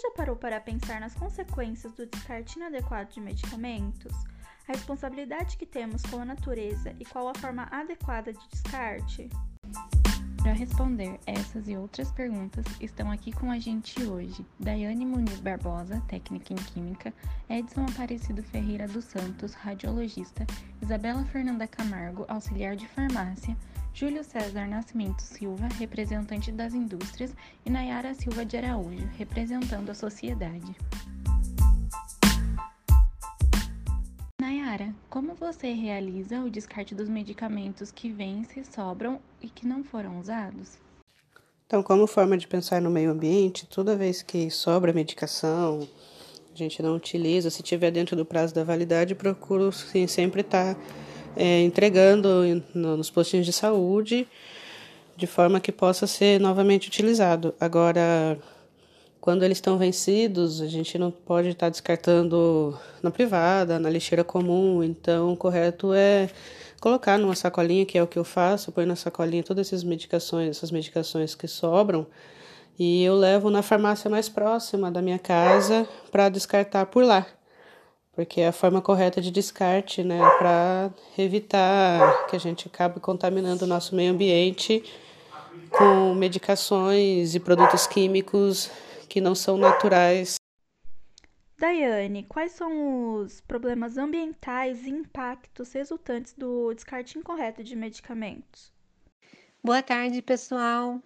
já parou para pensar nas consequências do descarte inadequado de medicamentos? A responsabilidade que temos com a natureza e qual a forma adequada de descarte? Para responder essas e outras perguntas, estão aqui com a gente hoje Daiane Muniz Barbosa, técnica em Química, Edson Aparecido Ferreira dos Santos, radiologista, Isabela Fernanda Camargo, auxiliar de farmácia, Júlio César Nascimento Silva, representante das indústrias, e Nayara Silva de Araújo, representando a sociedade. Nayara, como você realiza o descarte dos medicamentos que vêm-se, sobram e que não foram usados? Então, como forma de pensar no meio ambiente, toda vez que sobra medicação, a gente não utiliza, se tiver dentro do prazo da validade, procuro sim, sempre estar tá, é, entregando nos postinhos de saúde de forma que possa ser novamente utilizado. Agora, quando eles estão vencidos, a gente não pode estar descartando na privada, na lixeira comum. Então, o correto é colocar numa sacolinha, que é o que eu faço, põe na sacolinha todas essas medicações, essas medicações que sobram, e eu levo na farmácia mais próxima da minha casa para descartar por lá. Porque é a forma correta de descarte, né, para evitar que a gente acabe contaminando o nosso meio ambiente com medicações e produtos químicos que não são naturais. Daiane, quais são os problemas ambientais e impactos resultantes do descarte incorreto de medicamentos? Boa tarde, pessoal.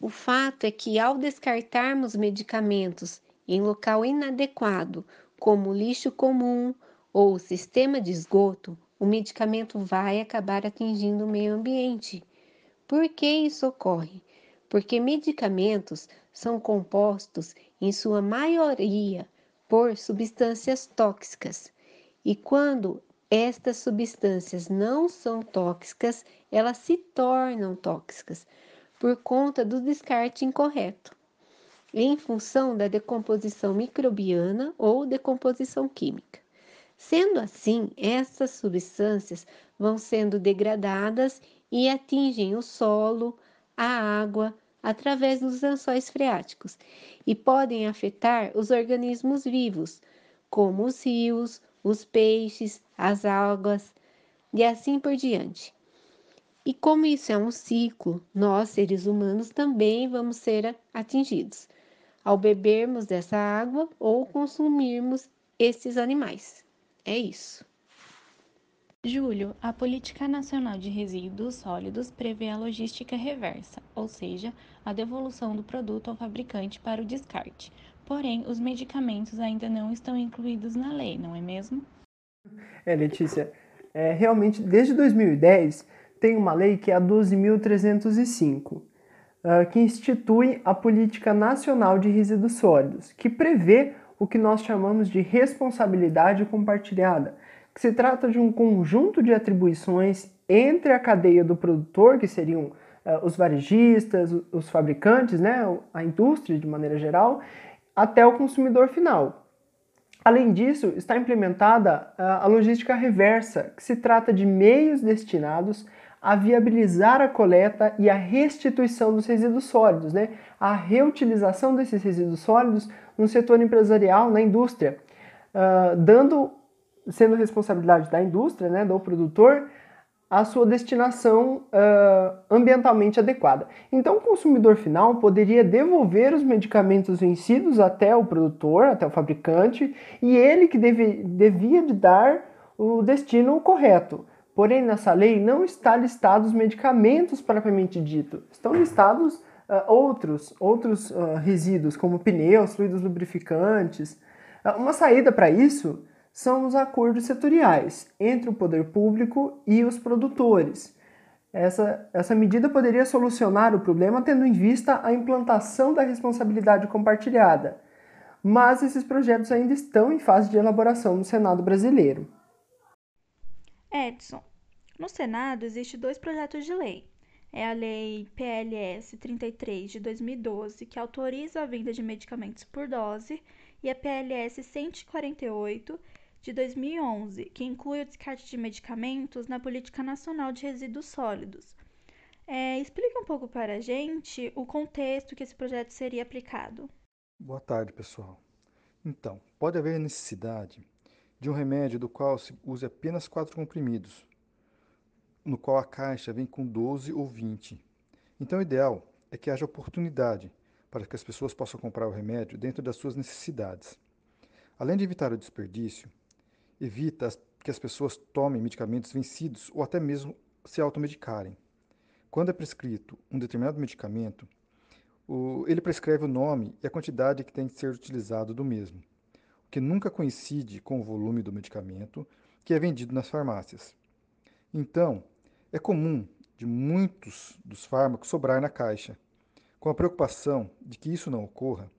O fato é que ao descartarmos medicamentos em local inadequado, como lixo comum ou sistema de esgoto, o medicamento vai acabar atingindo o meio ambiente. Por que isso ocorre? Porque medicamentos são compostos, em sua maioria, por substâncias tóxicas. E quando estas substâncias não são tóxicas, elas se tornam tóxicas por conta do descarte incorreto, em função da decomposição microbiana ou decomposição química. Sendo assim, essas substâncias vão sendo degradadas e atingem o solo, a água, através dos lençóis freáticos e podem afetar os organismos vivos, como os rios, os peixes, as algas e assim por diante. E como isso é um ciclo, nós, seres humanos, também vamos ser atingidos ao bebermos dessa água ou consumirmos esses animais. É isso. Júlio, a Política Nacional de Resíduos Sólidos prevê a logística reversa, ou seja, a devolução do produto ao fabricante para o descarte. Porém, os medicamentos ainda não estão incluídos na lei, não é mesmo? É, Letícia, é, realmente desde 2010 tem uma lei que é a 12.305, uh, ah, que institui a Política Nacional de Resíduos Sólidos, que prevê o que nós chamamos de responsabilidade compartilhada que se trata de um conjunto de atribuições entre a cadeia do produtor, que seriam uh, os varejistas, os fabricantes, né, a indústria de maneira geral, até o consumidor final. Além disso, está implementada uh, a logística reversa, que se trata de meios destinados a viabilizar a coleta e a restituição dos resíduos sólidos, né? a reutilização desses resíduos sólidos no setor empresarial, na indústria, uh, dando sendo responsabilidade da indústria, né, do produtor, a sua destinação uh, ambientalmente adequada. Então, o consumidor final poderia devolver os medicamentos vencidos até o produtor, até o fabricante, e ele que deve, devia de dar o destino correto. Porém, nessa lei não está listado os medicamentos propriamente dito. Estão listados uh, outros, outros uh, resíduos, como pneus, fluidos lubrificantes. uma saída para isso são os acordos setoriais entre o poder público e os produtores. Essa, essa medida poderia solucionar o problema tendo em vista a implantação da responsabilidade compartilhada, mas esses projetos ainda estão em fase de elaboração no Senado brasileiro. Edson, no Senado existe dois projetos de lei. É a Lei PLS 33 de 2012, que autoriza a venda de medicamentos por dose, e a PLS 148, de 2011, que inclui o descarte de medicamentos na Política Nacional de Resíduos Sólidos. É, explique um pouco para a gente o contexto que esse projeto seria aplicado. Boa tarde, pessoal. Então, pode haver necessidade de um remédio do qual se use apenas quatro comprimidos, no qual a caixa vem com 12 ou 20. Então, o ideal é que haja oportunidade para que as pessoas possam comprar o remédio dentro das suas necessidades. Além de evitar o desperdício, evita que as pessoas tomem medicamentos vencidos ou até mesmo se automedicarem. Quando é prescrito um determinado medicamento, ele prescreve o nome e a quantidade que tem que ser utilizado do mesmo que nunca coincide com o volume do medicamento que é vendido nas farmácias. Então, é comum de muitos dos fármacos sobrar na caixa. Com a preocupação de que isso não ocorra,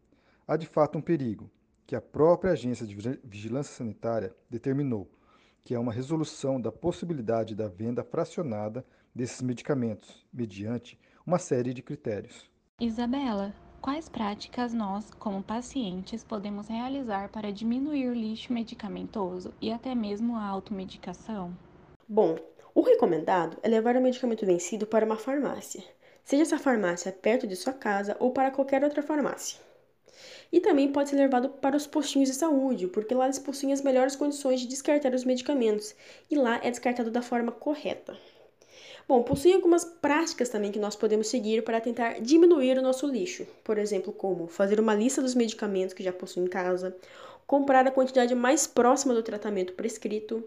há de fato um perigo que a própria Agência de Vigilância Sanitária determinou, que é uma resolução da possibilidade da venda fracionada desses medicamentos, mediante uma série de critérios. Isabela, Quais práticas nós, como pacientes, podemos realizar para diminuir o lixo medicamentoso e até mesmo a automedicação? Bom, o recomendado é levar o medicamento vencido para uma farmácia, seja essa farmácia perto de sua casa ou para qualquer outra farmácia. E também pode ser levado para os postinhos de saúde, porque lá eles possuem as melhores condições de descartar os medicamentos e lá é descartado da forma correta. Bom, possui algumas práticas também que nós podemos seguir para tentar diminuir o nosso lixo. Por exemplo, como fazer uma lista dos medicamentos que já possui em casa, comprar a quantidade mais próxima do tratamento prescrito,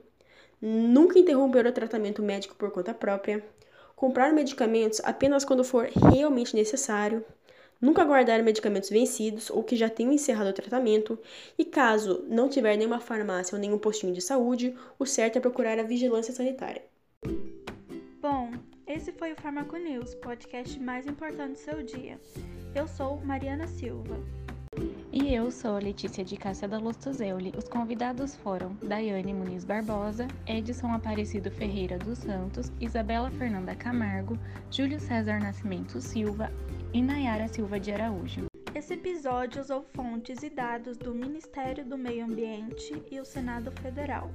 nunca interromper o tratamento médico por conta própria, comprar medicamentos apenas quando for realmente necessário, nunca guardar medicamentos vencidos ou que já tenham encerrado o tratamento, e caso não tiver nenhuma farmácia ou nenhum postinho de saúde, o certo é procurar a vigilância sanitária. Bom, esse foi o Farmaco News, podcast mais importante do seu dia. Eu sou Mariana Silva. E eu sou Letícia de Cássia da Lostoseuli. Os convidados foram Daiane Muniz Barbosa, Edson Aparecido Ferreira dos Santos, Isabela Fernanda Camargo, Júlio César Nascimento Silva e Nayara Silva de Araújo. Esse episódio usou fontes e dados do Ministério do Meio Ambiente e o Senado Federal.